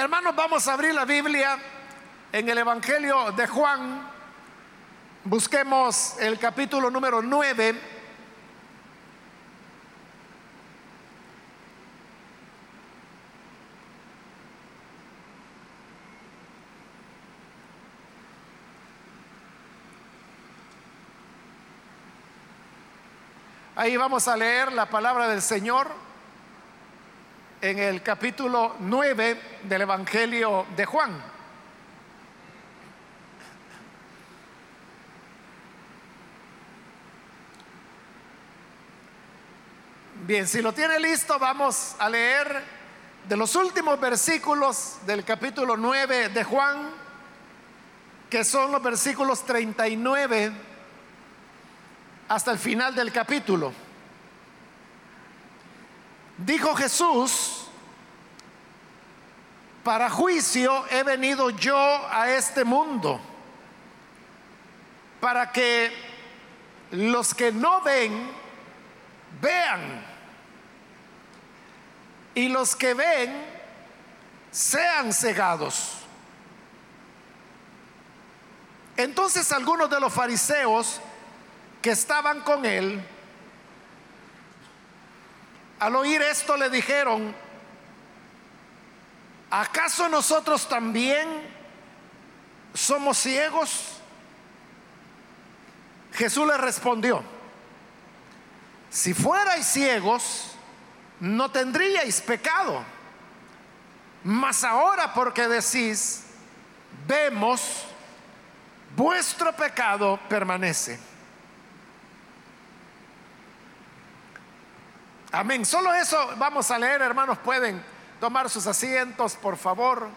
Hermanos, vamos a abrir la Biblia en el Evangelio de Juan. Busquemos el capítulo número 9. Ahí vamos a leer la palabra del Señor en el capítulo 9 del Evangelio de Juan. Bien, si lo tiene listo, vamos a leer de los últimos versículos del capítulo 9 de Juan, que son los versículos 39 hasta el final del capítulo. Dijo Jesús, para juicio he venido yo a este mundo, para que los que no ven, vean, y los que ven, sean cegados. Entonces algunos de los fariseos que estaban con él, al oír esto le dijeron, ¿acaso nosotros también somos ciegos? Jesús le respondió, si fuerais ciegos, no tendríais pecado, mas ahora porque decís, vemos, vuestro pecado permanece. Amén. Solo eso vamos a leer, hermanos. Pueden tomar sus asientos, por favor.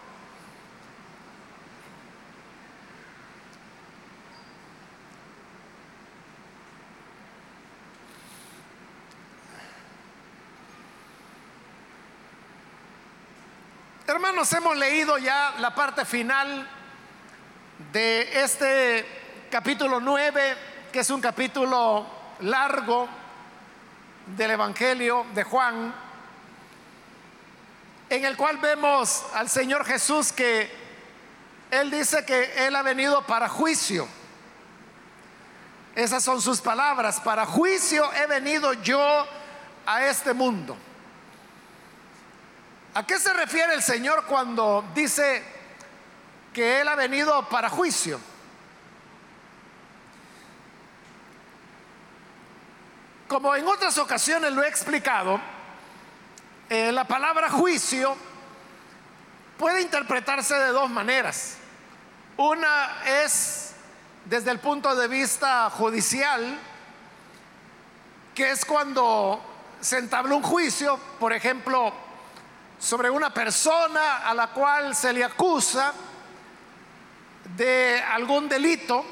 Hermanos, hemos leído ya la parte final de este capítulo 9, que es un capítulo largo del Evangelio de Juan, en el cual vemos al Señor Jesús que Él dice que Él ha venido para juicio. Esas son sus palabras, para juicio he venido yo a este mundo. ¿A qué se refiere el Señor cuando dice que Él ha venido para juicio? Como en otras ocasiones lo he explicado, eh, la palabra juicio puede interpretarse de dos maneras. Una es desde el punto de vista judicial, que es cuando se entabla un juicio, por ejemplo, sobre una persona a la cual se le acusa de algún delito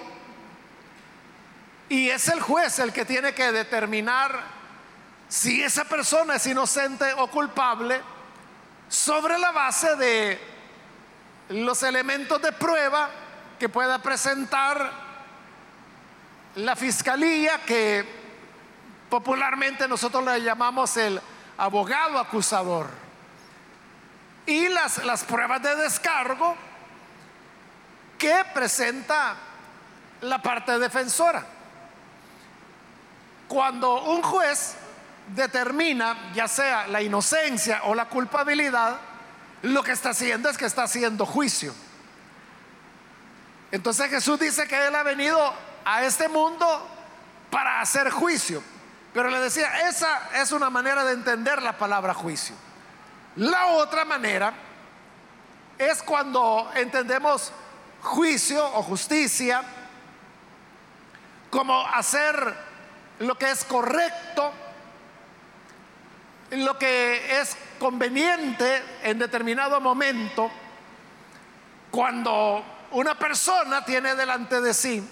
y es el juez el que tiene que determinar si esa persona es inocente o culpable sobre la base de los elementos de prueba que pueda presentar la fiscalía, que popularmente nosotros le llamamos el abogado acusador, y las, las pruebas de descargo que presenta la parte defensora. Cuando un juez determina ya sea la inocencia o la culpabilidad, lo que está haciendo es que está haciendo juicio. Entonces Jesús dice que Él ha venido a este mundo para hacer juicio. Pero le decía, esa es una manera de entender la palabra juicio. La otra manera es cuando entendemos juicio o justicia como hacer lo que es correcto, lo que es conveniente en determinado momento, cuando una persona tiene delante de sí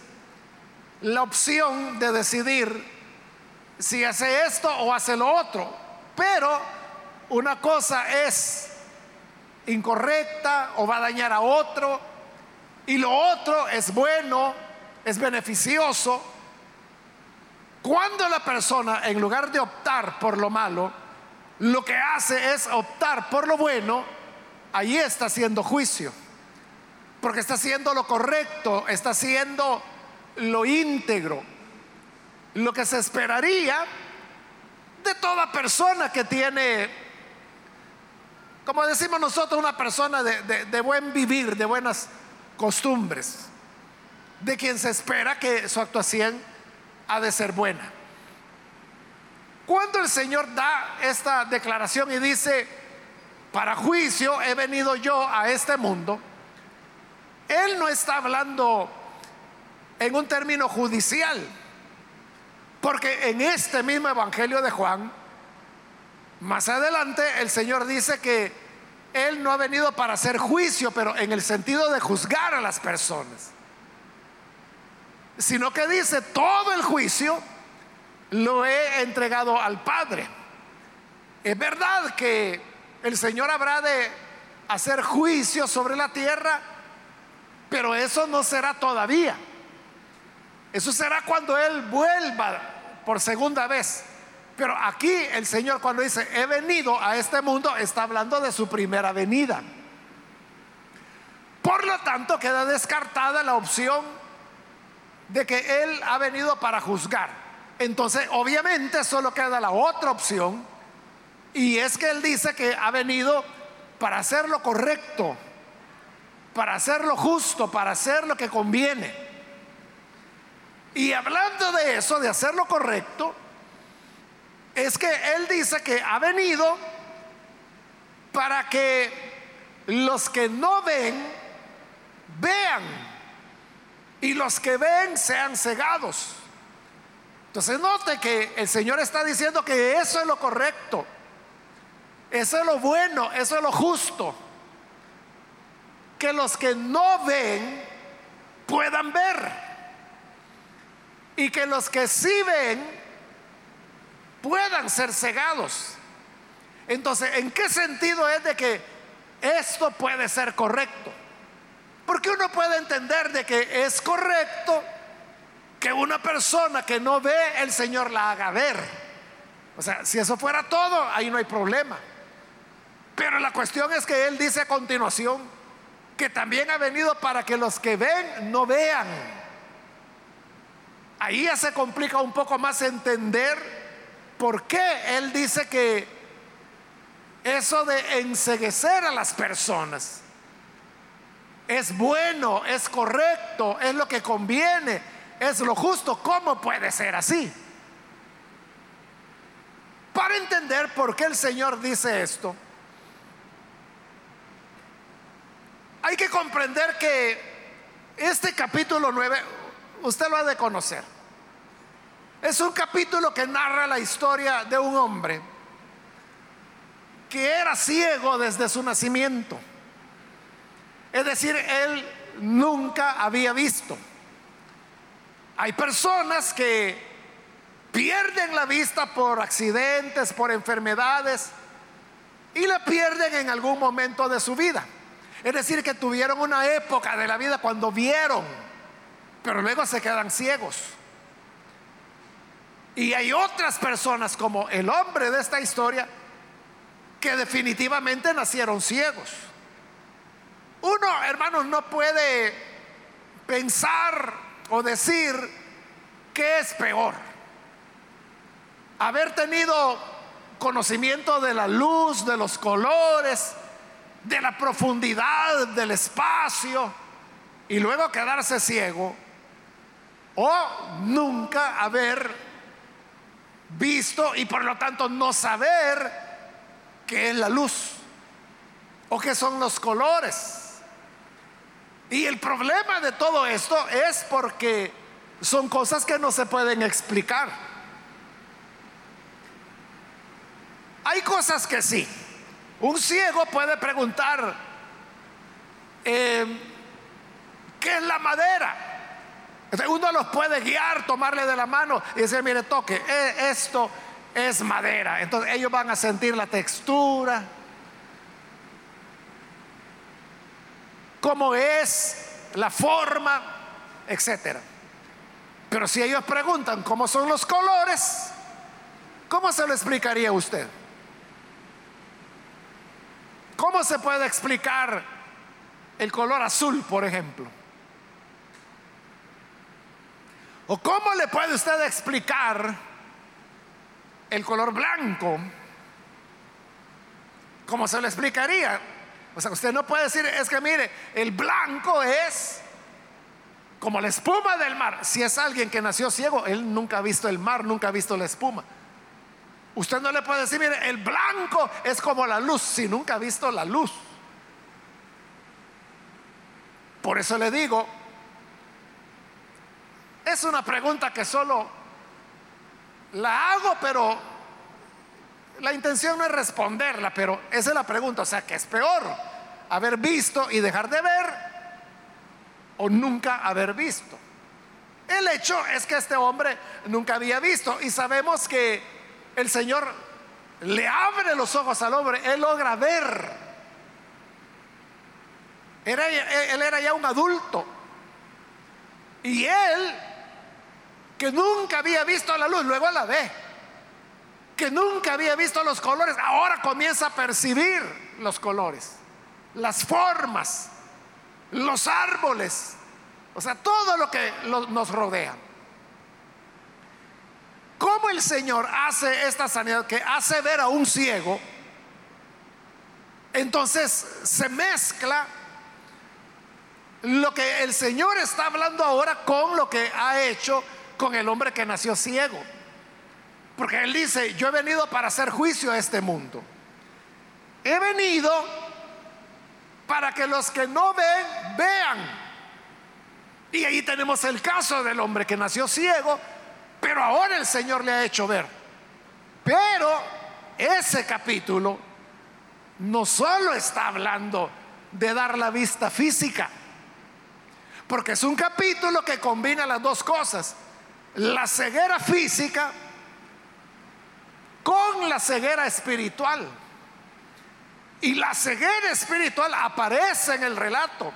la opción de decidir si hace esto o hace lo otro. Pero una cosa es incorrecta o va a dañar a otro y lo otro es bueno, es beneficioso cuando la persona, en lugar de optar por lo malo, lo que hace es optar por lo bueno, allí está haciendo juicio, porque está haciendo lo correcto, está haciendo lo íntegro, lo que se esperaría de toda persona que tiene, como decimos nosotros, una persona de, de buen vivir, de buenas costumbres, de quien se espera que su actuación de ser buena. Cuando el Señor da esta declaración y dice, para juicio he venido yo a este mundo, Él no está hablando en un término judicial, porque en este mismo Evangelio de Juan, más adelante el Señor dice que Él no ha venido para hacer juicio, pero en el sentido de juzgar a las personas, sino que dice todo el juicio lo he entregado al Padre. Es verdad que el Señor habrá de hacer juicio sobre la tierra, pero eso no será todavía. Eso será cuando Él vuelva por segunda vez. Pero aquí el Señor cuando dice, he venido a este mundo, está hablando de su primera venida. Por lo tanto, queda descartada la opción de que Él ha venido para juzgar. Entonces, obviamente, solo queda la otra opción, y es que Él dice que ha venido para hacer lo correcto, para hacer lo justo, para hacer lo que conviene. Y hablando de eso, de hacer lo correcto, es que Él dice que ha venido para que los que no ven, vean, y los que ven sean cegados. Entonces note que el Señor está diciendo que eso es lo correcto, eso es lo bueno, eso es lo justo. Que los que no ven puedan ver. Y que los que sí ven puedan ser cegados. Entonces, ¿en qué sentido es de que esto puede ser correcto? Porque uno puede entender de que es correcto que una persona que no ve, el Señor la haga ver. O sea, si eso fuera todo, ahí no hay problema. Pero la cuestión es que Él dice a continuación que también ha venido para que los que ven no vean. Ahí ya se complica un poco más entender por qué Él dice que eso de enseguecer a las personas es bueno, es correcto, es lo que conviene es lo justo. ¿Cómo puede ser así? Para entender por qué el Señor dice esto, hay que comprender que este capítulo 9, usted lo ha de conocer. Es un capítulo que narra la historia de un hombre que era ciego desde su nacimiento. Es decir, él nunca había visto. Hay personas que pierden la vista por accidentes, por enfermedades, y la pierden en algún momento de su vida. Es decir, que tuvieron una época de la vida cuando vieron, pero luego se quedan ciegos. Y hay otras personas como el hombre de esta historia que definitivamente nacieron ciegos. Uno, hermanos, no puede pensar o decir que es peor. Haber tenido conocimiento de la luz, de los colores, de la profundidad del espacio y luego quedarse ciego o nunca haber visto y por lo tanto no saber qué es la luz o qué son los colores. Y el problema de todo esto es porque son cosas que no se pueden explicar. Hay cosas que sí. Un ciego puede preguntar, eh, ¿qué es la madera? uno los puede guiar, tomarle de la mano y decir, mire, toque, e, esto es madera. Entonces ellos van a sentir la textura, cómo es la forma, etcétera. Pero si ellos preguntan cómo son los colores, ¿cómo se lo explicaría usted? ¿Cómo se puede explicar el color azul, por ejemplo? ¿O cómo le puede usted explicar el color blanco? ¿Cómo se lo explicaría? Usted no puede decir, es que mire, el blanco es como la espuma del mar. Si es alguien que nació ciego, él nunca ha visto el mar, nunca ha visto la espuma. Usted no le puede decir, mire, el blanco es como la luz, si nunca ha visto la luz. Por eso le digo, es una pregunta que solo la hago, pero la intención no es responderla, pero esa es la pregunta. O sea, que es peor? ¿Haber visto y dejar de ver o nunca haber visto? El hecho es que este hombre nunca había visto y sabemos que el Señor le abre los ojos al hombre, él logra ver. Era, él era ya un adulto. Y él, que nunca había visto la luz, luego la ve que nunca había visto los colores, ahora comienza a percibir los colores, las formas, los árboles, o sea, todo lo que nos rodea. ¿Cómo el Señor hace esta sanidad que hace ver a un ciego? Entonces se mezcla lo que el Señor está hablando ahora con lo que ha hecho con el hombre que nació ciego. Porque Él dice, yo he venido para hacer juicio a este mundo. He venido para que los que no ven, vean. Y ahí tenemos el caso del hombre que nació ciego, pero ahora el Señor le ha hecho ver. Pero ese capítulo no solo está hablando de dar la vista física, porque es un capítulo que combina las dos cosas, la ceguera física con la ceguera espiritual. Y la ceguera espiritual aparece en el relato.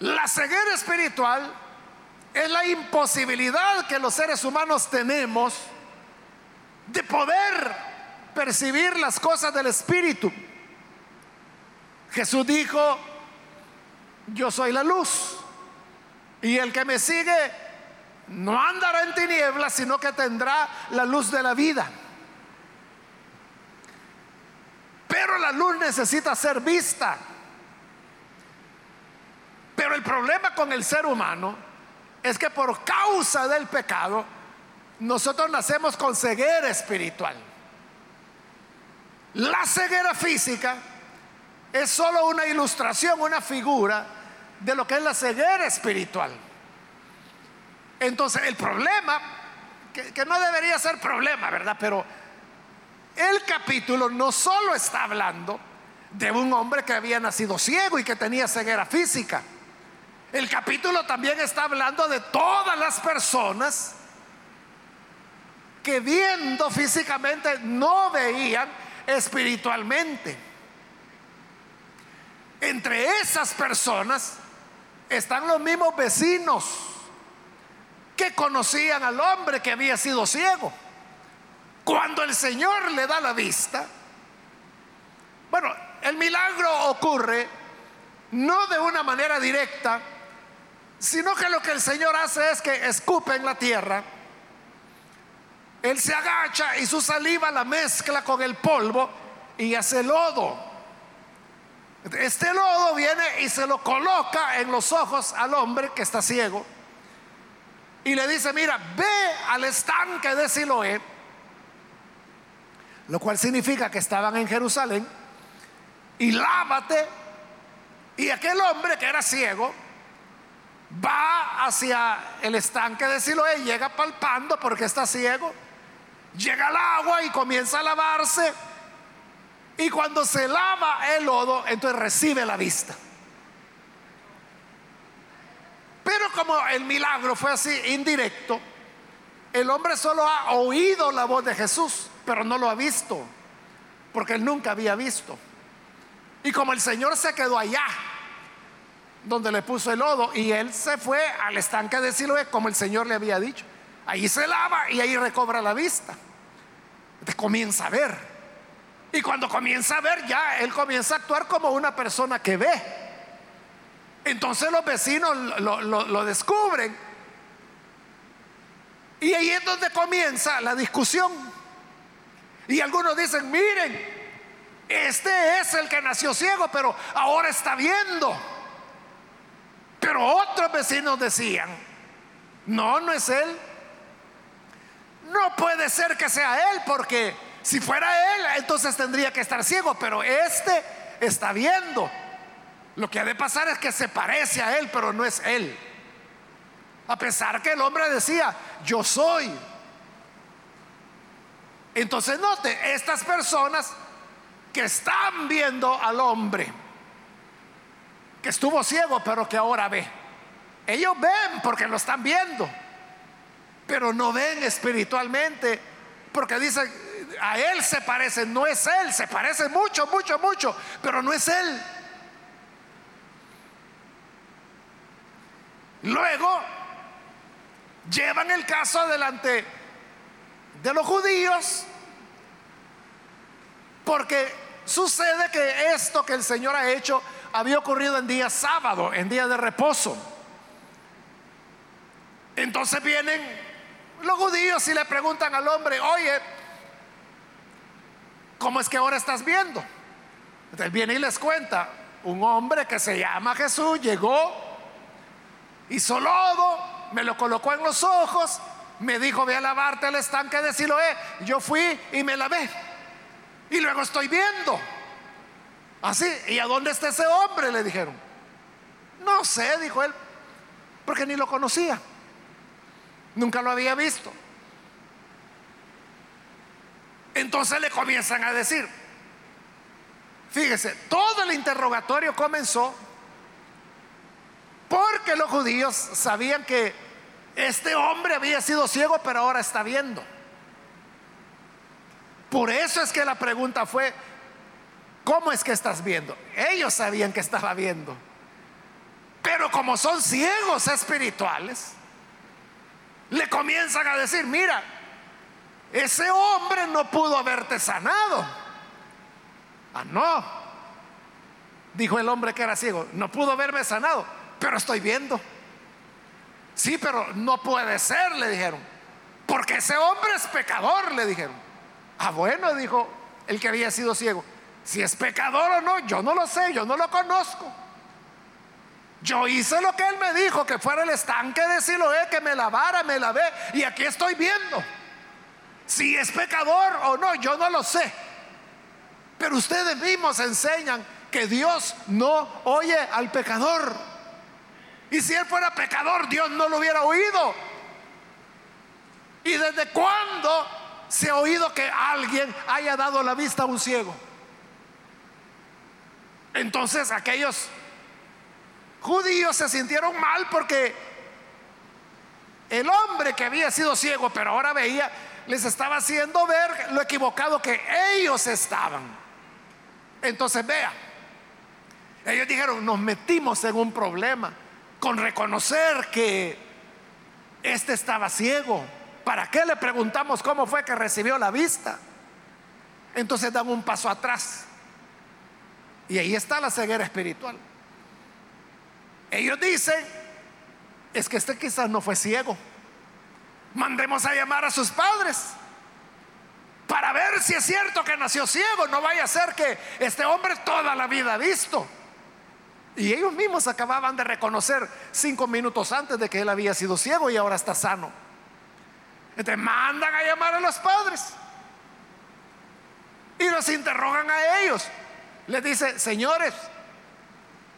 La ceguera espiritual es la imposibilidad que los seres humanos tenemos de poder percibir las cosas del Espíritu. Jesús dijo, yo soy la luz y el que me sigue no andará en tinieblas, sino que tendrá la luz de la vida. Pero la luz necesita ser vista. Pero el problema con el ser humano es que por causa del pecado, nosotros nacemos con ceguera espiritual. La ceguera física es solo una ilustración, una figura de lo que es la ceguera espiritual. Entonces, el problema, que, no debería ser problema, ¿verdad? Pero el capítulo no solo está hablando de un hombre que había nacido ciego y que tenía ceguera física. El capítulo también está hablando de todas las personas que viendo físicamente no veían espiritualmente. Entre esas personas están los mismos vecinos que conocían al hombre que había sido ciego. Cuando el Señor le da la vista, bueno, el milagro ocurre no de una manera directa, sino que lo que el Señor hace es que escupe en la tierra, Él se agacha y su saliva la mezcla con el polvo y hace lodo. Este lodo viene y se lo coloca en los ojos al hombre que está ciego y le dice, mira, ve al estanque de Siloé, lo cual significa que estaban en Jerusalén, y lávate. Y aquel hombre que era ciego va hacia el estanque de Siloé, llega palpando porque está ciego, llega al agua y comienza a lavarse, y cuando se lava el lodo, entonces recibe la vista. Pero como el milagro fue así indirecto, el hombre solo ha oído la voz de Jesús, pero no lo ha visto, porque él nunca había visto. Y como el Señor se quedó allá, donde le puso el lodo, y él se fue al estanque de Siloé, como el Señor le había dicho. Ahí se lava y ahí recobra la vista. Comienza a ver. Y cuando comienza a ver, ya él comienza a actuar como una persona que ve. Entonces los vecinos lo, descubren. Y ahí es donde comienza la discusión. Y algunos dicen, miren, este es el que nació ciego, pero ahora está viendo. Pero otros vecinos decían, no, no es él. No puede ser que sea él, porque si fuera él, entonces tendría que estar ciego, pero este está viendo. Lo que ha de pasar es que se parece a él, pero no es él. A pesar que el hombre decía, yo soy. Entonces note, estas personas que están viendo al hombre, que estuvo ciego, pero que ahora ve. Ellos ven porque lo están viendo, pero no ven espiritualmente, porque dicen, a él se parece, no es él, se parece mucho, mucho, mucho, pero no es él. Luego llevan el caso adelante de los judíos, porque sucede que esto que el Señor ha hecho había ocurrido en día sábado, en día de reposo. Entonces vienen los judíos y le preguntan al hombre, oye, ¿cómo es que ahora estás viendo? Entonces viene y les cuenta, un hombre que se llama Jesús llegó, hizo lodo, me lo colocó en los ojos, me dijo, ve a lavarte el estanque de Siloé. Yo fui y me lavé. Y luego estoy viendo. Así, ¿y a dónde está ese hombre? Le dijeron. No sé, dijo él, porque ni lo conocía. Nunca lo había visto. Entonces le comienzan a decir, fíjese, todo el interrogatorio comenzó porque los judíos sabían que este hombre había sido ciego, pero ahora está viendo. Por eso es que la pregunta fue, ¿cómo es que estás viendo? Ellos sabían que estaba viendo. Pero como son ciegos espirituales, le comienzan a decir, mira, ese hombre no pudo haberte sanado. Ah, no. Dijo el hombre que era ciego, no pudo haberme sanado, pero estoy viendo. Sí, pero no puede ser, le dijeron. Porque ese hombre es pecador, le dijeron. Ah, bueno, dijo el que había sido ciego. Si es pecador o no, yo no lo sé, yo no lo conozco. Yo hice lo que él me dijo, que fuera el estanque de Siloé, que me lavara, me lavé, y aquí estoy viendo. Si es pecador o no, yo no lo sé. Pero ustedes mismos enseñan que Dios no oye al pecador. Y si él fuera pecador, Dios no lo hubiera oído. ¿Y desde cuándo se ha oído que alguien haya dado la vista a un ciego? Entonces aquellos judíos se sintieron mal porque el hombre que había sido ciego, pero ahora veía, les estaba haciendo ver lo equivocado que ellos estaban. Entonces vea, ellos dijeron, nos metimos en un problema con reconocer que este estaba ciego. ¿Para qué le preguntamos cómo fue que recibió la vista? Entonces dan un paso atrás. Y ahí está la ceguera espiritual. Ellos dicen, es que este quizás no fue ciego. Mandemos a llamar a sus padres para ver si es cierto que nació ciego. No vaya a ser que este hombre toda la vida ha visto. Y ellos mismos acababan de reconocer cinco minutos antes de que él había sido ciego y ahora está sano. Entonces mandan a llamar a los padres y los interrogan a ellos. Les dice, señores,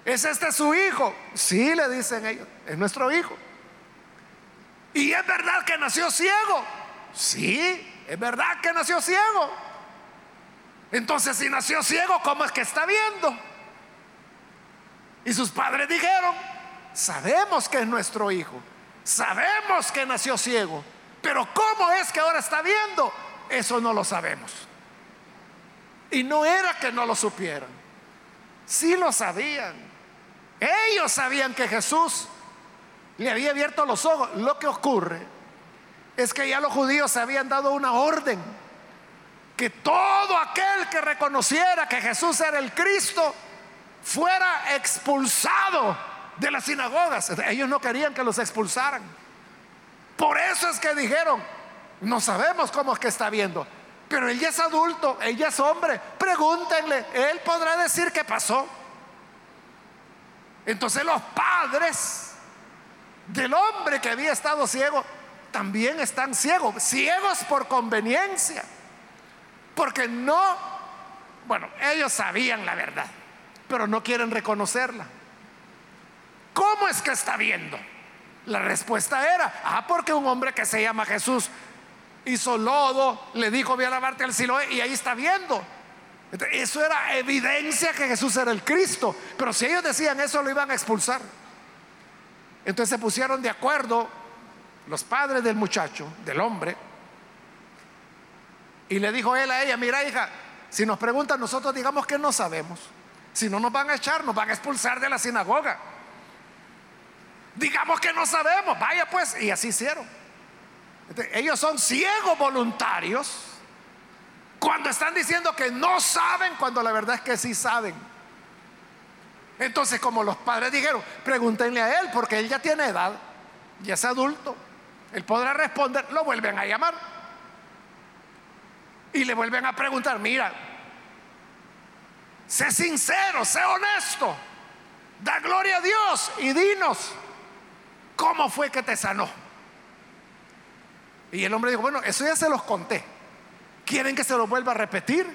¿es este su hijo? Sí, le dicen ellos, es nuestro hijo. ¿Y es verdad que nació ciego? Sí, es verdad que nació ciego. Entonces, si nació ciego, ¿cómo es que está viendo? Y sus padres dijeron, sabemos que es nuestro hijo, sabemos que nació ciego, pero ¿cómo es que ahora está viendo? Eso no lo sabemos. Y no era que no lo supieran, sí lo sabían. Ellos sabían que Jesús le había abierto los ojos. Lo que ocurre es que ya los judíos habían dado una orden que todo aquel que reconociera que Jesús era el Cristo fuera expulsado de las sinagogas. Ellos no querían que los expulsaran. Por eso es que dijeron, no sabemos cómo es que está viendo, pero él ya es adulto, ella es hombre, pregúntenle, él podrá decir qué pasó. Entonces los padres del hombre que había estado ciego también están ciegos, ciegos por conveniencia, porque no, bueno, ellos sabían la verdad, pero no quieren reconocerla. ¿Cómo es que está viendo? La respuesta era, ah, porque un hombre que se llama Jesús hizo lodo, le dijo, voy a lavarte al Siloé y ahí está viendo. Eso era evidencia que Jesús era el Cristo. Pero si ellos decían eso, lo iban a expulsar. Entonces se pusieron de acuerdo los padres del muchacho, del hombre, y le dijo él a ella, mira hija, si nos preguntan nosotros digamos que no sabemos. Si no nos van a echar, nos van a expulsar de la sinagoga. Digamos que no sabemos, vaya pues, y así hicieron. ellos son ciegos voluntarios cuando están diciendo que no saben, cuando la verdad es que sí saben. Entonces, como los padres dijeron, pregúntenle a él, porque él ya tiene edad, ya es adulto, él podrá responder, lo vuelven a llamar. Y le vuelven a preguntar, mira, sé sincero, sé honesto, da gloria a Dios y dinos, ¿cómo fue que te sanó? Y el hombre dijo, bueno, eso ya se los conté. ¿Quieren que se lo vuelva a repetir?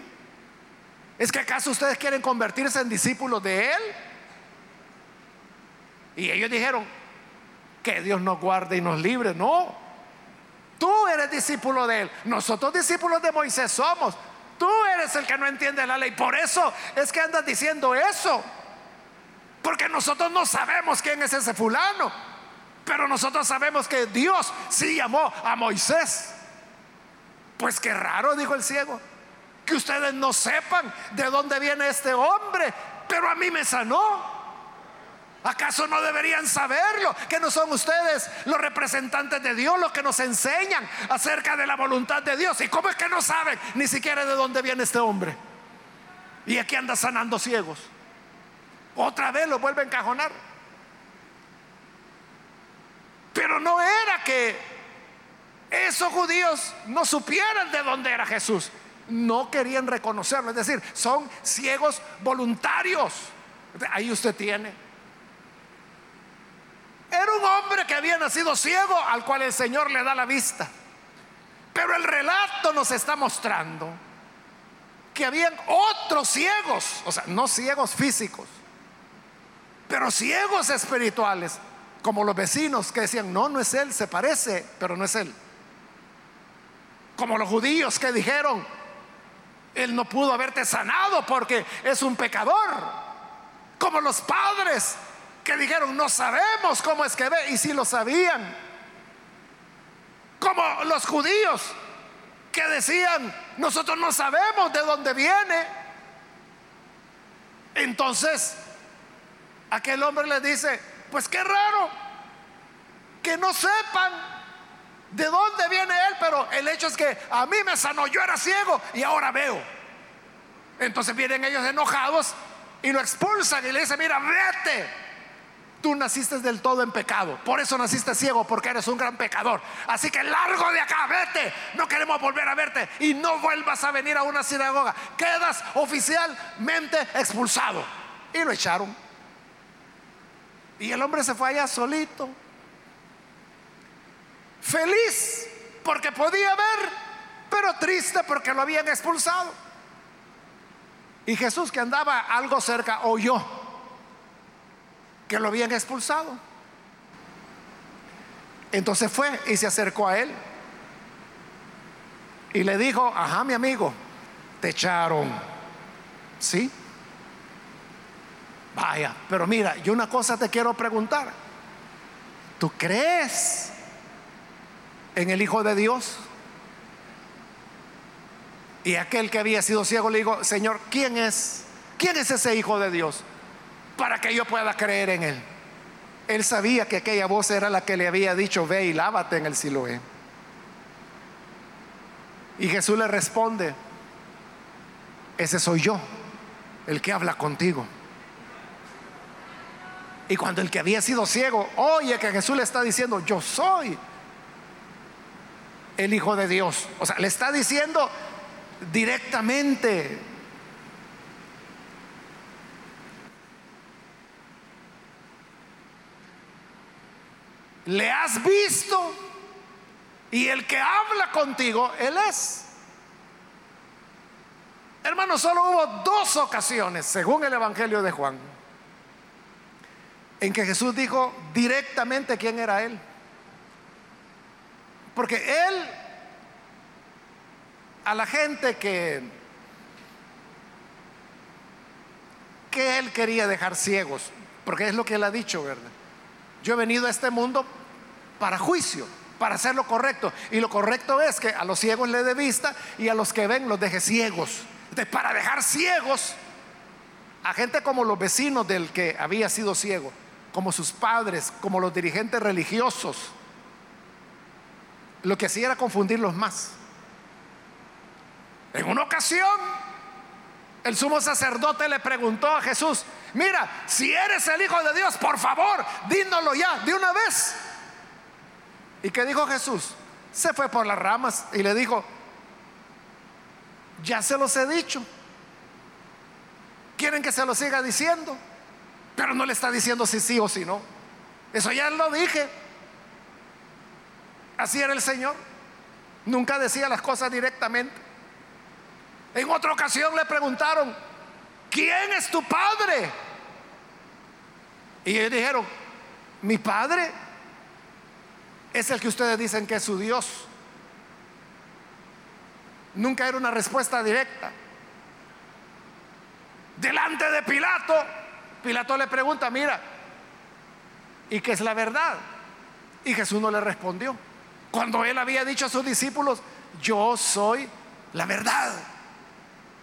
¿Es que acaso ustedes quieren convertirse en discípulos de Él? Y ellos dijeron, que Dios nos guarde y nos libre. No, tú eres discípulo de Él. Nosotros discípulos de Moisés somos. Tú eres el que no entiende la ley. Por eso es que andas diciendo eso. Porque nosotros no sabemos quién es ese fulano. Pero nosotros sabemos que Dios sí llamó a Moisés. Pues qué raro, dijo el ciego, que ustedes no sepan de dónde viene este hombre, pero a mí me sanó. ¿Acaso no deberían saberlo? Que no son ustedes los representantes de Dios los que nos enseñan acerca de la voluntad de Dios. ¿Y cómo es que no saben ni siquiera de dónde viene este hombre? Y aquí anda sanando ciegos. Otra vez lo vuelve a encajonar. Pero no era que esos judíos no supieran de dónde era Jesús. No querían reconocerlo. Es decir, son ciegos voluntarios. Ahí usted tiene. Un hombre que había nacido ciego al cual el Señor le da la vista. Pero el relato nos está mostrando que habían otros ciegos, o sea, no ciegos físicos, pero ciegos espirituales como los vecinos que decían, no, no es él, se parece, pero no es él. Como los judíos que dijeron, él no pudo haberte sanado porque es un pecador. Como los padres que dijeron, no sabemos cómo es que ve, y si lo sabían. Como los judíos que decían, nosotros no sabemos de dónde viene. Entonces, aquel hombre le dice, pues qué raro que no sepan de dónde viene él, pero el hecho es que a mí me sanó, yo era ciego y ahora veo. Entonces vienen ellos enojados y lo expulsan y le dicen, mira, vete. Tú naciste del todo en pecado, por eso naciste ciego, porque eres un gran pecador. Así que largo de acá, vete. No queremos volver a verte y no vuelvas a venir a una sinagoga. Quedas oficialmente expulsado. Y lo echaron. Y el hombre se fue allá solito. Feliz porque podía ver, pero triste porque lo habían expulsado. Y Jesús que andaba algo cerca oyó que lo habían expulsado. Entonces fue y se acercó a él. Y le dijo, ajá, mi amigo, te echaron. ¿Sí? Vaya, pero mira, yo una cosa te quiero preguntar. ¿Tú crees en el Hijo de Dios? Y aquel que había sido ciego le dijo, Señor, ¿quién es? ¿Quién es ese Hijo de Dios? Para que yo pueda creer en Él. Él sabía que aquella voz era la que le había dicho, ve y lávate en el Siloé. Y Jesús le responde, ese soy yo, el que habla contigo. Y cuando el que había sido ciego oye que Jesús le está diciendo, yo soy el Hijo de Dios. O sea, le está diciendo directamente. Le has visto y el que habla contigo, Él es. Hermano, solo hubo dos ocasiones, según el Evangelio de Juan, en que Jesús dijo directamente quién era Él. Porque Él, a la gente que, que Él quería dejar ciegos, porque es lo que Él ha dicho, ¿verdad? Yo he venido a este mundo para juicio, para hacer lo correcto. Y lo correcto es que a los ciegos le dé vista y a los que ven los deje ciegos. De, para dejar ciegos a gente como los vecinos del que había sido ciego como sus padres, como los dirigentes religiosos, lo que hacía era confundirlos más. En una ocasión, el sumo sacerdote le preguntó a Jesús, mira, si eres el Hijo de Dios, por favor, dínoslo ya, de una vez. ¿Y qué dijo Jesús? Se fue por las ramas y le dijo, ya se los he dicho. ¿Quieren que se lo siga diciendo? Pero no le está diciendo si sí o si no. Eso ya lo dije. Así era el Señor. Nunca decía las cosas directamente. En otra ocasión le preguntaron, ¿quién es tu padre? Y ellos dijeron, mi padre es el que ustedes dicen que es su Dios. Nunca era una respuesta directa. Delante de Pilato, Pilato le pregunta, mira, ¿y qué es la verdad? Y Jesús no le respondió. Cuando él había dicho a sus discípulos, yo soy la verdad.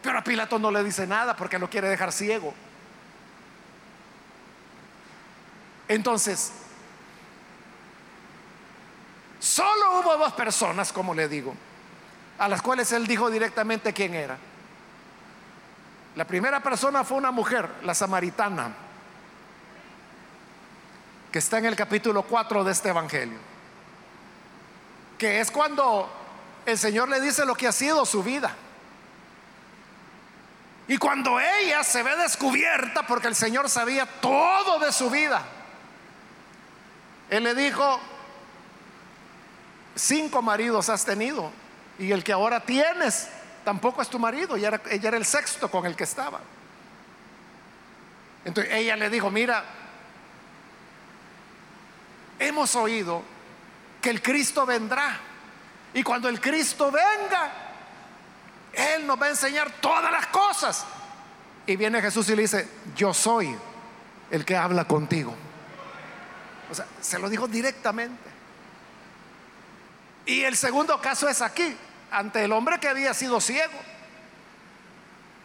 Pero a Pilato no le dice nada porque lo quiere dejar ciego. Entonces, solo hubo dos personas, como le digo, a las cuales él dijo directamente quién era. La primera persona fue una mujer, la samaritana, que está en el capítulo 4 de este Evangelio, que es cuando el Señor le dice lo que ha sido su vida. Y cuando ella se ve descubierta, porque el Señor sabía todo de su vida, Él le dijo, cinco maridos has tenido y el que ahora tienes tampoco es tu marido, ella era, ella era el sexto con el que estaba. Entonces ella le dijo, mira, hemos oído que el Cristo vendrá. Y cuando el Cristo venga, Él nos va a enseñar todas las cosas. Y viene Jesús y le dice, yo soy el que habla contigo. O sea, se lo dijo directamente. Y el segundo caso es aquí ante el hombre que había sido ciego.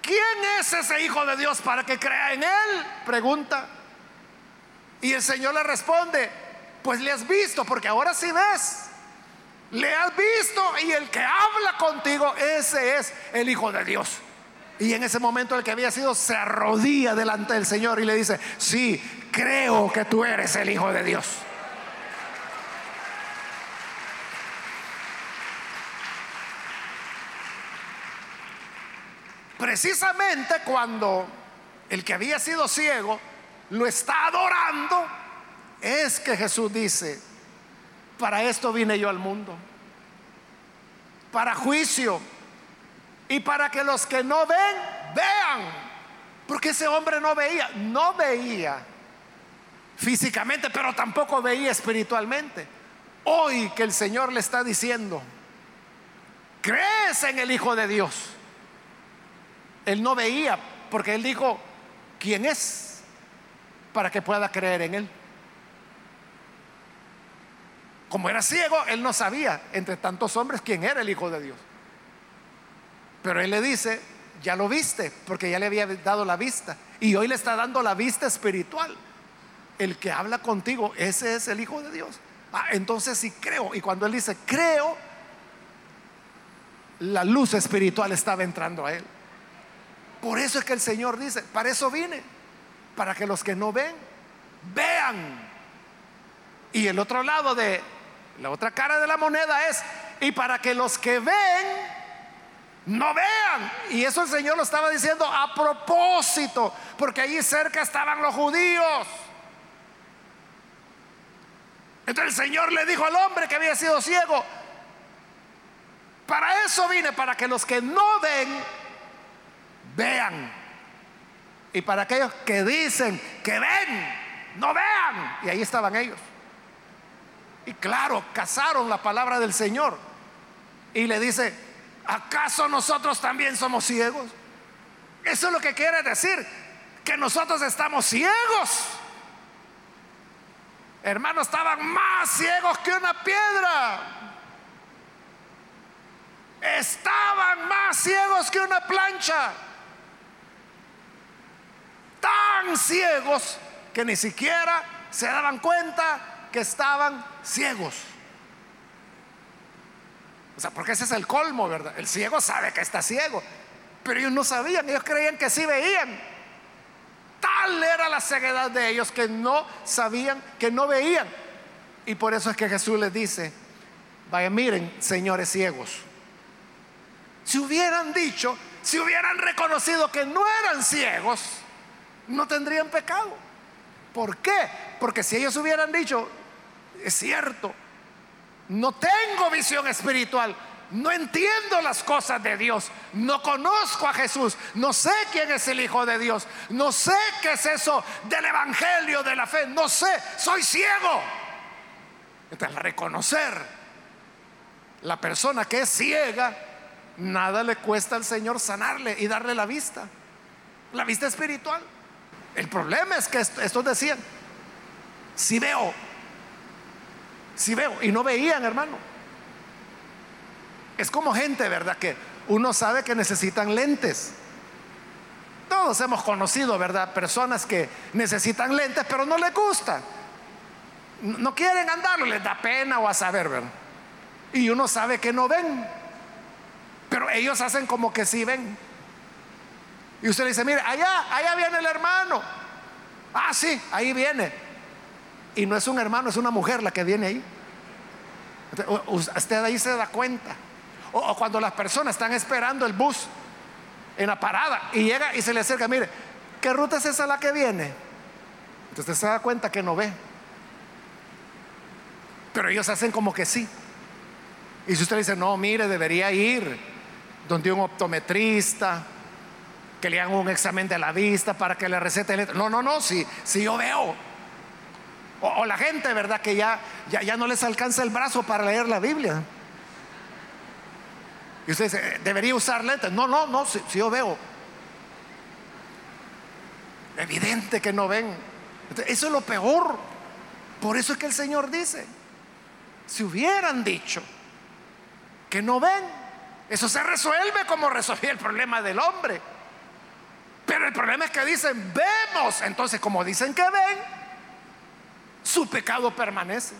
¿Quién es ese Hijo de Dios para que crea en Él? Pregunta. Y el Señor le responde, pues le has visto, porque ahora sí ves. Le has visto y el que habla contigo, ese es el Hijo de Dios. Y en ese momento el que había sido se arrodilla delante del Señor y le dice, sí, creo que tú eres el Hijo de Dios. Precisamente cuando el que había sido ciego lo está adorando, es que Jesús dice, para esto vine yo al mundo, para juicio y para que los que no ven, vean, porque ese hombre no veía, no veía físicamente, pero tampoco veía espiritualmente. Hoy que el Señor le está diciendo, crees en el Hijo de Dios él no veía, porque él dijo, ¿quién es? Para que pueda creer en él. Como era ciego, él no sabía entre tantos hombres quién era el Hijo de Dios. Pero él le dice, ya lo viste, porque ya le había dado la vista. Y hoy le está dando la vista espiritual. El que habla contigo, ese es el Hijo de Dios. Ah, entonces sí creo. Y cuando él dice, creo, la luz espiritual estaba entrando a él. Por eso es que el Señor dice, para eso vine, para que los que no ven, vean. Y el otro lado de la otra cara de la moneda es, y para que los que ven, no vean. Y eso el Señor lo estaba diciendo a propósito, porque allí cerca estaban los judíos. Entonces el Señor le dijo al hombre que había sido ciego, para eso vine, para que los que no ven, vean. Y para aquellos que dicen que ven, no vean. Y ahí estaban ellos. Y claro, cazaron la palabra del Señor. Y le dice, ¿acaso nosotros también somos ciegos? Eso es lo que quiere decir, que nosotros estamos ciegos. Hermanos, estaban más ciegos que una piedra. Estaban más ciegos que una plancha. Tan ciegos que ni siquiera se daban cuenta que estaban ciegos. O sea, porque ese es el colmo, ¿verdad? El ciego sabe que está ciego, pero ellos no sabían, ellos creían que sí veían. Tal era la ceguedad de ellos que no sabían, que no veían. Y por eso es que Jesús les dice, vaya, miren, señores ciegos, si hubieran dicho, si hubieran reconocido que no eran ciegos, no tendrían pecado. ¿Por qué? Porque si ellos hubieran dicho, es cierto, no tengo visión espiritual, no entiendo las cosas de Dios, no conozco a Jesús, no sé quién es el Hijo de Dios, no sé qué es eso del Evangelio, de la fe, no sé, soy ciego. Entonces, reconocer la persona que es ciega, nada le cuesta al Señor sanarle y darle la vista, la vista espiritual. El problema es que estos decían, si veo, si veo, y no veían, hermano. Es como gente, ¿verdad? Que uno sabe que necesitan lentes. Todos hemos conocido, ¿verdad? Personas que necesitan lentes, pero no les gusta. No quieren andarlo, les da pena o a saber, ¿verdad? Y uno sabe que no ven. Pero ellos hacen como que sí ven. Y usted le dice, mire, allá, allá viene el hermano. Ah, sí, ahí viene. Y no es un hermano, es una mujer la que viene ahí. Usted ahí se da cuenta. O, cuando las personas están esperando el bus en la parada y llega y se le acerca, mire, ¿qué ruta es esa la que viene? Entonces se da cuenta que no ve. Pero ellos hacen como que sí. Y si usted dice, no, mire, debería ir donde un optometrista, que le hagan un examen de la vista para que le recete el... No, no, no, si, si yo veo. O, la gente, ¿verdad? Que ya, ya, ya no les alcanza el brazo para leer la Biblia. Y usted dice, debería usar lentes. No, no, no, si, yo veo. Evidente que no ven. Eso es lo peor. Por eso es que el Señor dice, si hubieran dicho que no ven, eso se resuelve como resolvía el problema del hombre. Pero el problema es que dicen, vemos. Entonces, como dicen que ven, su pecado permanece.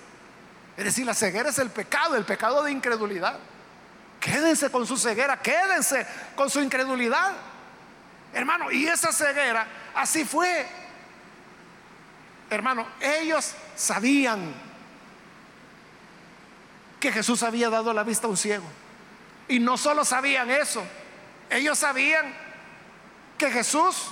Es decir, la ceguera es el pecado, el pecado de incredulidad. Quédense con su ceguera, quédense con su incredulidad. Hermano, y esa ceguera así fue. Hermano, ellos sabían que Jesús había dado la vista a un ciego. Y no solo sabían eso, ellos sabían que Jesús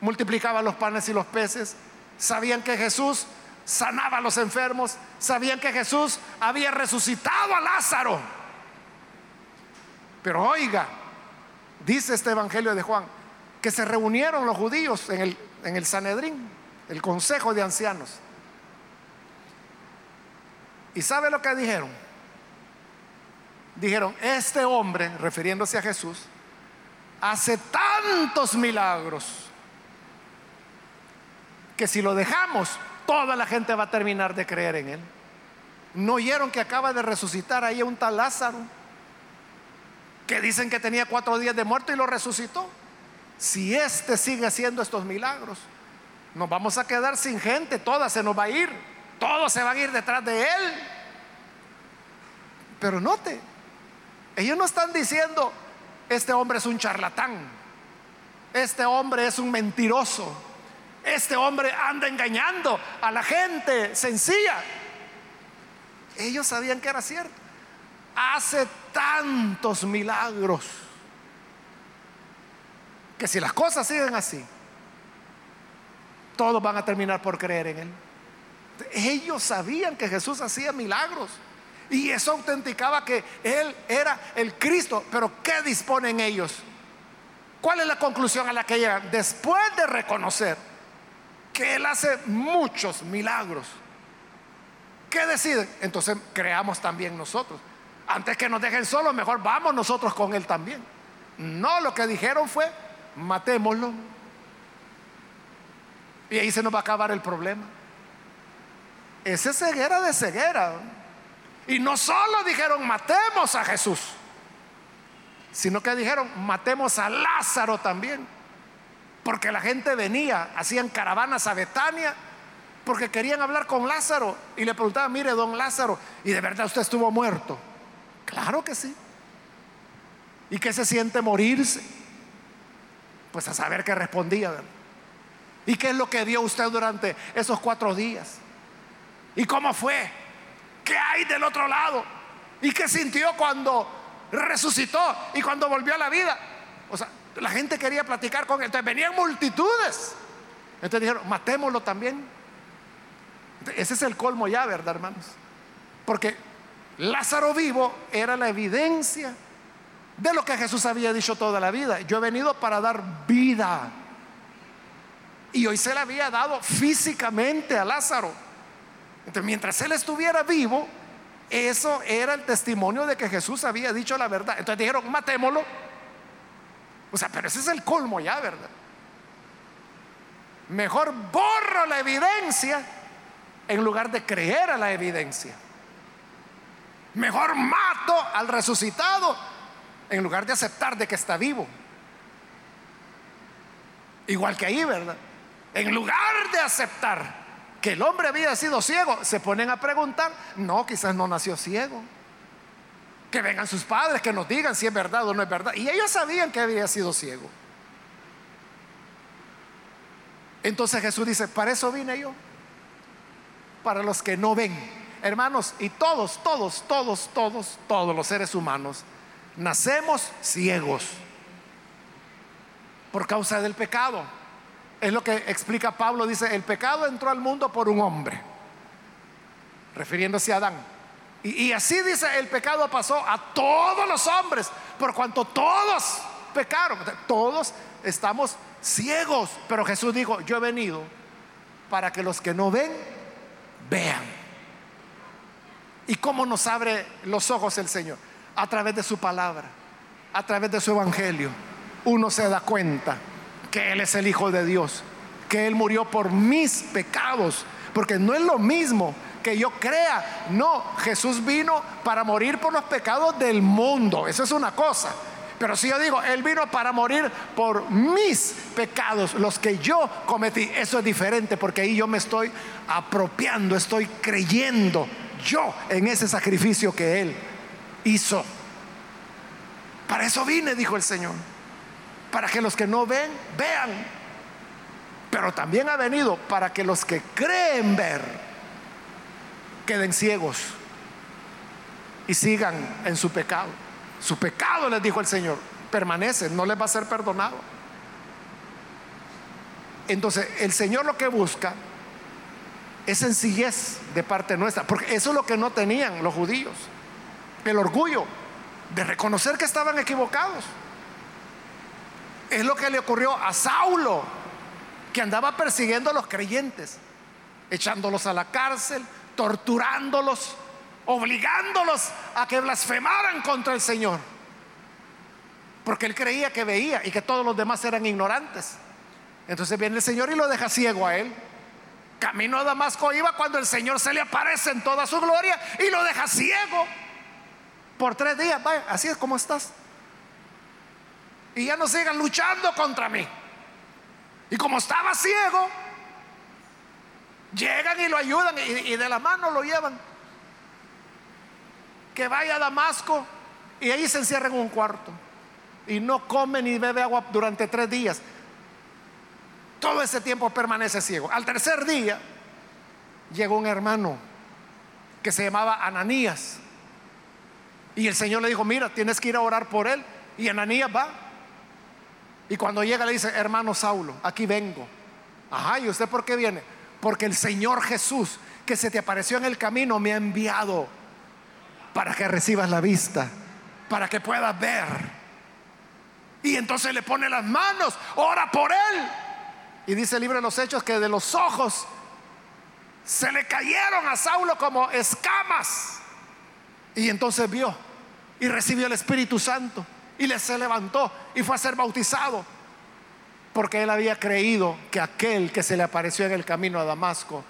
multiplicaba los panes y los peces, sabían que Jesús sanaba a los enfermos, sabían que Jesús había resucitado a Lázaro. Pero oiga, dice este Evangelio de Juan, que se reunieron los judíos en el, en el Sanedrín, el consejo de ancianos. ¿Y sabe lo que dijeron? Dijeron, este hombre, refiriéndose a Jesús, hace tantos milagros que si lo dejamos, toda la gente va a terminar de creer en él. ¿No oyeron que acaba de resucitar ahí un tal Lázaro? que dicen que tenía cuatro días de muerto y lo resucitó. Si este sigue haciendo estos milagros, nos vamos a quedar sin gente, toda se nos va a ir, todos se van a ir detrás de él. Pero note, ellos no están diciendo, este hombre es un charlatán, este hombre es un mentiroso, este hombre anda engañando a la gente sencilla. Ellos sabían que era cierto. Hace tantos milagros que si las cosas siguen así, todos van a terminar por creer en Él. Ellos sabían que Jesús hacía milagros y eso autenticaba que Él era el Cristo. Pero ¿qué disponen ellos? ¿Cuál es la conclusión a la que llegan? Después de reconocer que Él hace muchos milagros, ¿qué deciden? Entonces creamos también nosotros. Antes que nos dejen solos, mejor vamos nosotros con Él también. No, lo que dijeron fue, matémoslo. Y ahí se nos va a acabar el problema. Esa es ceguera de ceguera. Y no solo dijeron, matemos a Jesús, sino que dijeron, matemos a Lázaro también. Porque la gente venía, hacían caravanas a Betania, porque querían hablar con Lázaro. Y le preguntaban, mire, don Lázaro, ¿y de verdad usted estuvo muerto? Claro que sí. ¿Y qué se siente morirse? Pues a saber qué respondía. ¿Y qué es lo que dio usted durante esos cuatro días? ¿Y cómo fue? ¿Qué hay del otro lado? ¿Y qué sintió cuando resucitó y cuando volvió a la vida? O sea, la gente quería platicar con él. Entonces venían multitudes. Entonces dijeron, matémoslo también. Ese es el colmo ya, ¿verdad, hermanos? Porque Lázaro vivo era la evidencia de lo que Jesús había dicho toda la vida. Yo he venido para dar vida. Y hoy se le había dado físicamente a Lázaro. Entonces, mientras él estuviera vivo, eso era el testimonio de que Jesús había dicho la verdad. Entonces dijeron, matémoslo. O sea, pero ese es el colmo ya, ¿verdad? Mejor borro la evidencia en lugar de creer a la evidencia. Mejor mato al resucitado en lugar de aceptar de que está vivo. Igual que ahí, ¿verdad? En lugar de aceptar que el hombre había sido ciego, se ponen a preguntar, no, quizás no nació ciego. Que vengan sus padres, que nos digan si es verdad o no es verdad. Y ellos sabían que había sido ciego. Entonces Jesús dice, para eso vine yo. Para los que no ven. Hermanos, y todos, todos, todos, todos, todos los seres humanos, nacemos ciegos por causa del pecado. Es lo que explica Pablo, dice, el pecado entró al mundo por un hombre, refiriéndose a Adán. Y, así dice, el pecado pasó a todos los hombres, por cuanto todos pecaron, todos estamos ciegos. Pero Jesús dijo, yo he venido para que los que no ven, vean. ¿Y cómo nos abre los ojos el Señor? A través de su palabra, a través de su evangelio. Uno se da cuenta que Él es el Hijo de Dios, que Él murió por mis pecados, porque no es lo mismo que yo crea, no, Jesús vino para morir por los pecados del mundo, eso es una cosa. Pero si yo digo, Él vino para morir por mis pecados, los que yo cometí, eso es diferente porque ahí yo me estoy apropiando, estoy creyendo yo en ese sacrificio que Él hizo. Para eso vine, dijo el Señor para que los que no ven, vean. Pero también ha venido para que los que creen ver, queden ciegos y sigan en su pecado. Su pecado, les dijo el Señor, permanece, no les va a ser perdonado. Entonces, el Señor lo que busca es sencillez de parte nuestra, porque eso es lo que no tenían los judíos, el orgullo de reconocer que estaban equivocados. Es lo que le ocurrió a Saulo, que andaba persiguiendo a los creyentes, echándolos a la cárcel, torturándolos, obligándolos a que blasfemaran contra el Señor. Porque él creía que veía y que todos los demás eran ignorantes. Entonces viene el Señor y lo deja ciego a él. Camino a Damasco iba cuando el Señor se le aparece en toda su gloria y lo deja ciego por tres días. Vaya, así es como estás y ya no sigan luchando contra mí. Y como estaba ciego, llegan y lo ayudan y, de la mano lo llevan. Que vaya a Damasco y ahí se encierra en un cuarto. Y no come ni bebe agua durante tres días. Todo ese tiempo permanece ciego. Al tercer día llegó un hermano que se llamaba Ananías. Y el Señor le dijo, mira, tienes que ir a orar por él. Y Ananías va. Y cuando llega le dice, hermano Saulo, aquí vengo. Ajá, ¿y usted por qué viene? Porque el Señor Jesús, que se te apareció en el camino, me ha enviado para que recibas la vista, para que puedas ver. Y entonces le pone las manos, ora por él. Y dice el libro de los Hechos que de los ojos se le cayeron a Saulo como escamas. Y entonces vio y recibió el Espíritu Santo y le se levantó y fue a ser bautizado. Porque él había creído que aquel que se le apareció en el camino a Damasco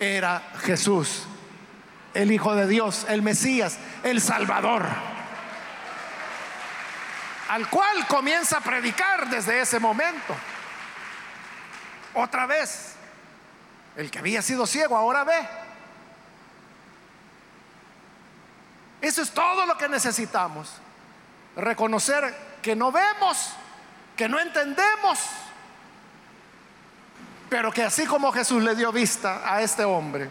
era Jesús, el Hijo de Dios, el Mesías, el Salvador. Al cual comienza a predicar desde ese momento. Otra vez, el que había sido ciego ahora ve. Eso es todo lo que necesitamos. Reconocer que no vemos, que no entendemos, pero que así como Jesús le dio vista a este hombre,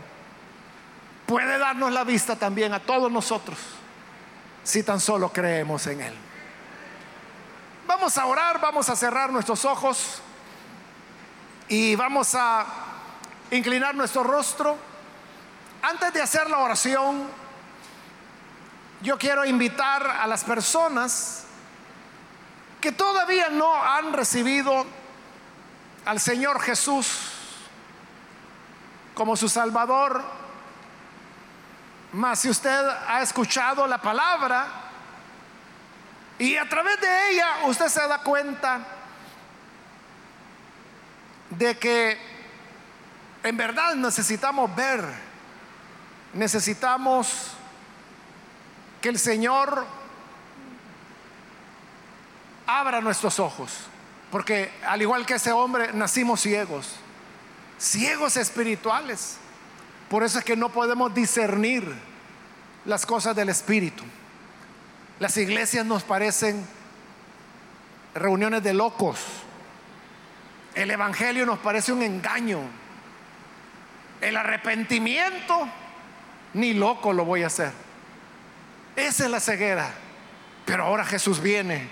puede darnos la vista también a todos nosotros, si tan solo creemos en Él. Vamos a orar, vamos a cerrar nuestros ojos y vamos a inclinar nuestro rostro. Antes de hacer la oración, yo quiero invitar a las personas que todavía no han recibido al Señor Jesús como su Salvador, mas si usted ha escuchado la palabra y a través de ella usted se da cuenta de que en verdad necesitamos ver, necesitamos que el Señor abra nuestros ojos, porque al igual que ese hombre nacimos ciegos, ciegos espirituales. Por eso es que no podemos discernir las cosas del Espíritu. Las iglesias nos parecen reuniones de locos. El Evangelio nos parece un engaño. El arrepentimiento, ni loco lo voy a hacer. Esa es la ceguera. Pero ahora Jesús viene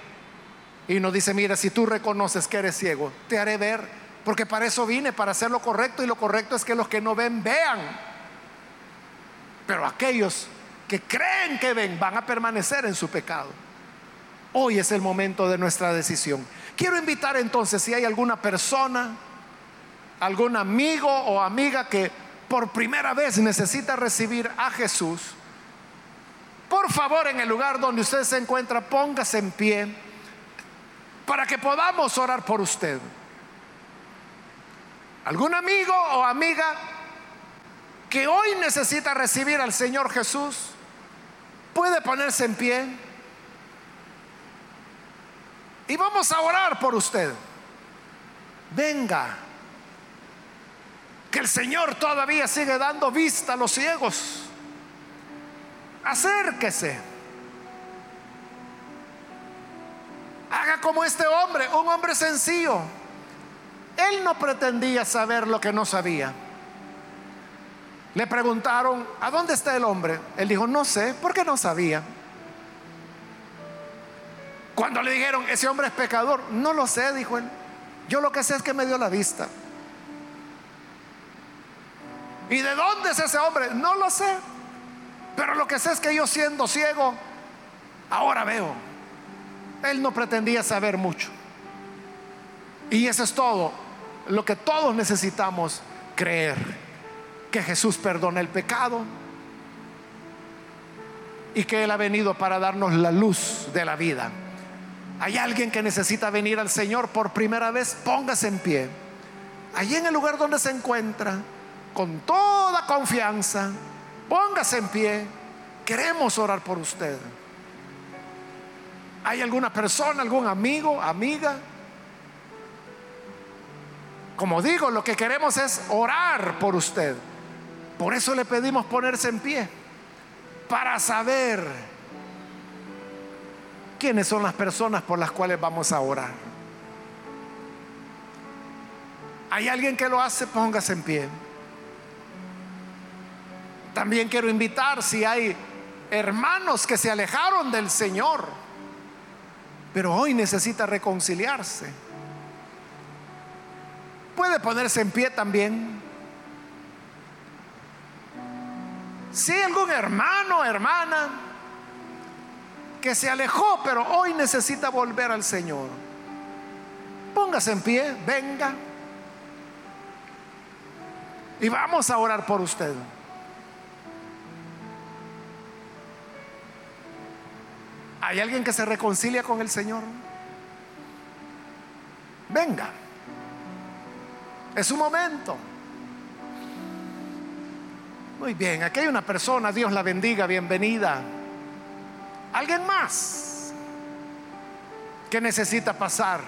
y nos dice, mira, si tú reconoces que eres ciego, te haré ver, porque para eso vine, para hacer lo correcto, y lo correcto es que los que no ven, vean. Pero aquellos que creen que ven van a permanecer en su pecado. Hoy es el momento de nuestra decisión. Quiero invitar entonces si hay alguna persona, algún amigo o amiga que por primera vez necesita recibir a Jesús, por favor, en el lugar donde usted se encuentra, póngase en pie para que podamos orar por usted. ¿Algún amigo o amiga que hoy necesita recibir al Señor Jesús? Puede ponerse en pie. Y vamos a orar por usted. Venga. Que el Señor todavía sigue dando vista a los ciegos acérquese. Haga como este hombre, un hombre sencillo. Él no pretendía saber lo que no sabía. Le preguntaron, ¿a dónde está el hombre? Él dijo, no sé, porque no sabía. Cuando le dijeron, ese hombre es pecador, no lo sé, dijo él. Yo lo que sé es que me dio la vista. ¿Y de dónde es ese hombre? No lo sé. Pero lo que sé es que yo siendo ciego, ahora veo. Él no pretendía saber mucho. Y eso es todo lo que todos necesitamos creer. Que Jesús perdona el pecado y que Él ha venido para darnos la luz de la vida. Hay alguien que necesita venir al Señor por primera vez, póngase en pie. Allí en el lugar donde se encuentra, con toda confianza, Póngase en pie. Queremos orar por usted. ¿Hay alguna persona, algún amigo, amiga? Como digo, lo que queremos es orar por usted. Por eso le pedimos ponerse en pie. Para saber quiénes son las personas por las cuales vamos a orar. ¿Hay alguien que lo hace? Póngase en pie. También quiero invitar si hay hermanos que se alejaron del Señor, pero hoy necesita reconciliarse. Puede ponerse en pie también. Si hay algún hermano, hermana, que se alejó, pero hoy necesita volver al Señor, póngase en pie, venga. Y vamos a orar por usted. ¿Hay alguien que se reconcilia con el Señor? Venga. Es su momento. Muy bien, aquí hay una persona, Dios la bendiga, bienvenida. ¿Alguien más que necesita pasar?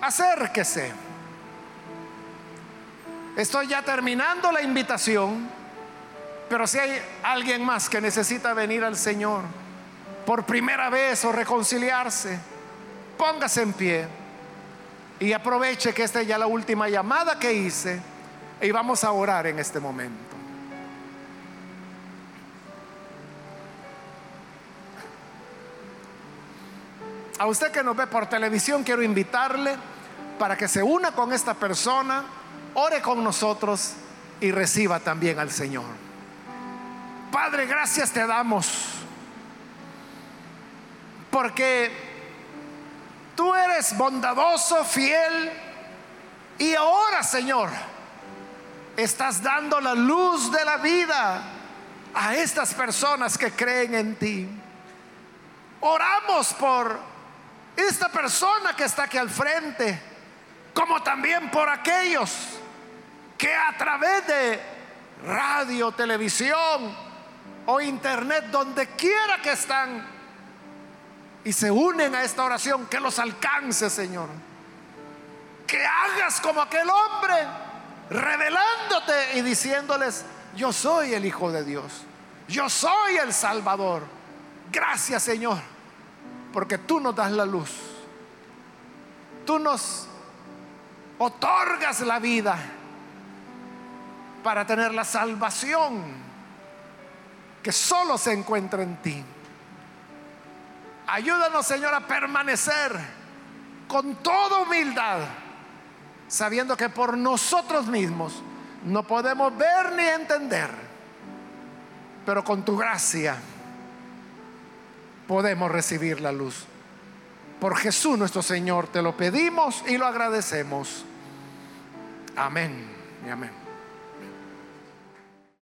Acérquese. Estoy ya terminando la invitación, pero si hay alguien más que necesita venir al Señor por primera vez o reconciliarse, póngase en pie y aproveche que esta es ya la última llamada que hice y vamos a orar en este momento. A usted que nos ve por televisión, quiero invitarle para que se una con esta persona ore con nosotros y reciba también al Señor. Padre, gracias te damos porque tú eres bondadoso, fiel y ahora, Señor, estás dando la luz de la vida a estas personas que creen en ti. Oramos por esta persona que está aquí al frente, como también por aquellos que a través de radio, televisión o internet, donde quiera que están y se unen a esta oración, que los alcance, Señor. Que hagas como aquel hombre, revelándote y diciéndoles, yo soy el Hijo de Dios, yo soy el Salvador. Gracias, Señor, porque tú nos das la luz. Tú nos otorgas la vida para tener la salvación que solo se encuentra en ti. Ayúdanos, Señor, a permanecer con toda humildad, sabiendo que por nosotros mismos no podemos ver ni entender, pero con tu gracia podemos recibir la luz. Por Jesús nuestro Señor te lo pedimos y lo agradecemos. Amén y amén.